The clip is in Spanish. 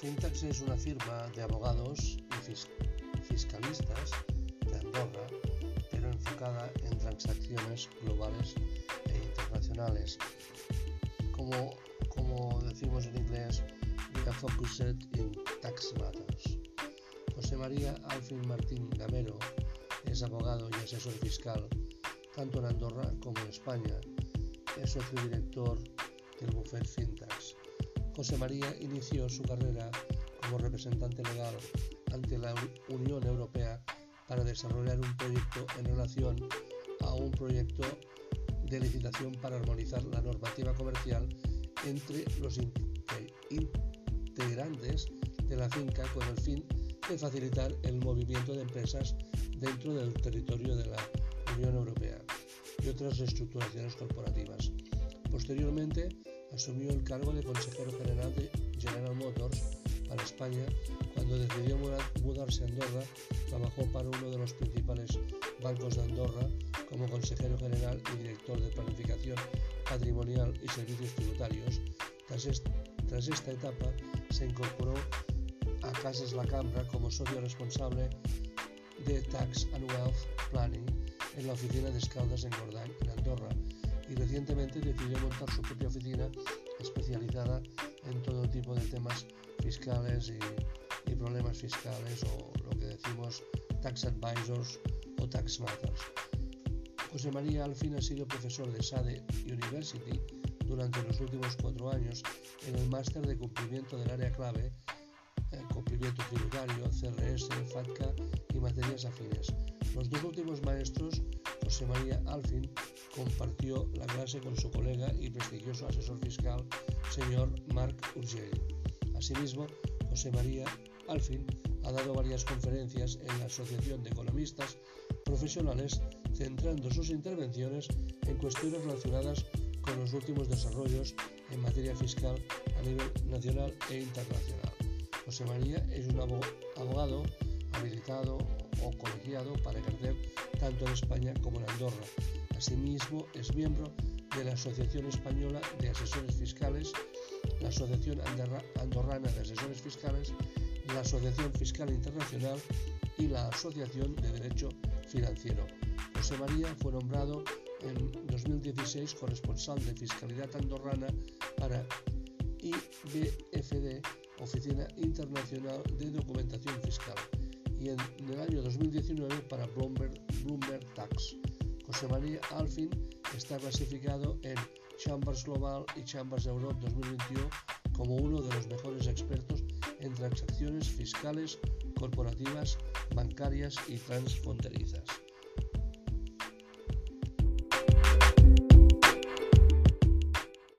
Fintax es una firma de abogados y fiscalistas de Andorra, pero enfocada en transacciones globales e internacionales. Como, como decimos en inglés, we focused in tax matters. José María Alfin Martín Gamero es abogado y asesor fiscal tanto en Andorra como en España. Es socio director del Buffet Fintax. José María inició su carrera como representante legal ante la Unión Europea para desarrollar un proyecto en relación a un proyecto de licitación para armonizar la normativa comercial entre los integrantes de la finca con el fin de facilitar el movimiento de empresas dentro del territorio de la Unión Europea y otras reestructuraciones corporativas. Posteriormente, asumió el cargo de consejero general de General Motors para España. Cuando decidió mudarse a Andorra, trabajó para uno de los principales bancos de Andorra como consejero general y director de planificación patrimonial y servicios tributarios. Tras, esta etapa, se incorporó a Casas La Cambra como socio responsable de Tax and Wealth Planning en la oficina de Escaldas en Gordany, en Andorra, y recientemente decidió montar su propia oficina especializada en todo tipo de temas fiscales y, problemas fiscales o lo que decimos tax advisors o tax matters. José María Alfin ha sido profesor de SADE University durante los últimos cuatro años en el máster de cumplimiento del área clave, eh, cumplimiento tributario, CRS, FATCA y materias afines. Los dos últimos maestros, José María Alfin compartió la clase con su colega y prestigioso asesor fiscal, señor Marc Urgell. Asimismo, José María Alfin ha dado varias conferencias en la Asociación de Economistas Profesionales, centrando sus intervenciones en cuestiones relacionadas con los últimos desarrollos en materia fiscal a nivel nacional e internacional. José María es un abogado habilitado o colegiado para ejercer tanto en España como en Andorra. Asimismo, es miembro de la Asociación Española de Asesores Fiscales, la Asociación Andorrana de Asesores Fiscales, la Asociación Fiscal Internacional y la Asociación de Derecho Financiero. José María fue nombrado en 2016 corresponsal de Fiscalidad Andorrana para IBFD, Oficina Internacional de Documentación Fiscal y en, el año 2019 para Bloomberg, Bloomberg Tax. José María Alfin está clasificado en Chambers Global y Chambers Europe 2021 como uno de los mejores expertos en transacciones fiscales, corporativas, bancarias y transfronterizas.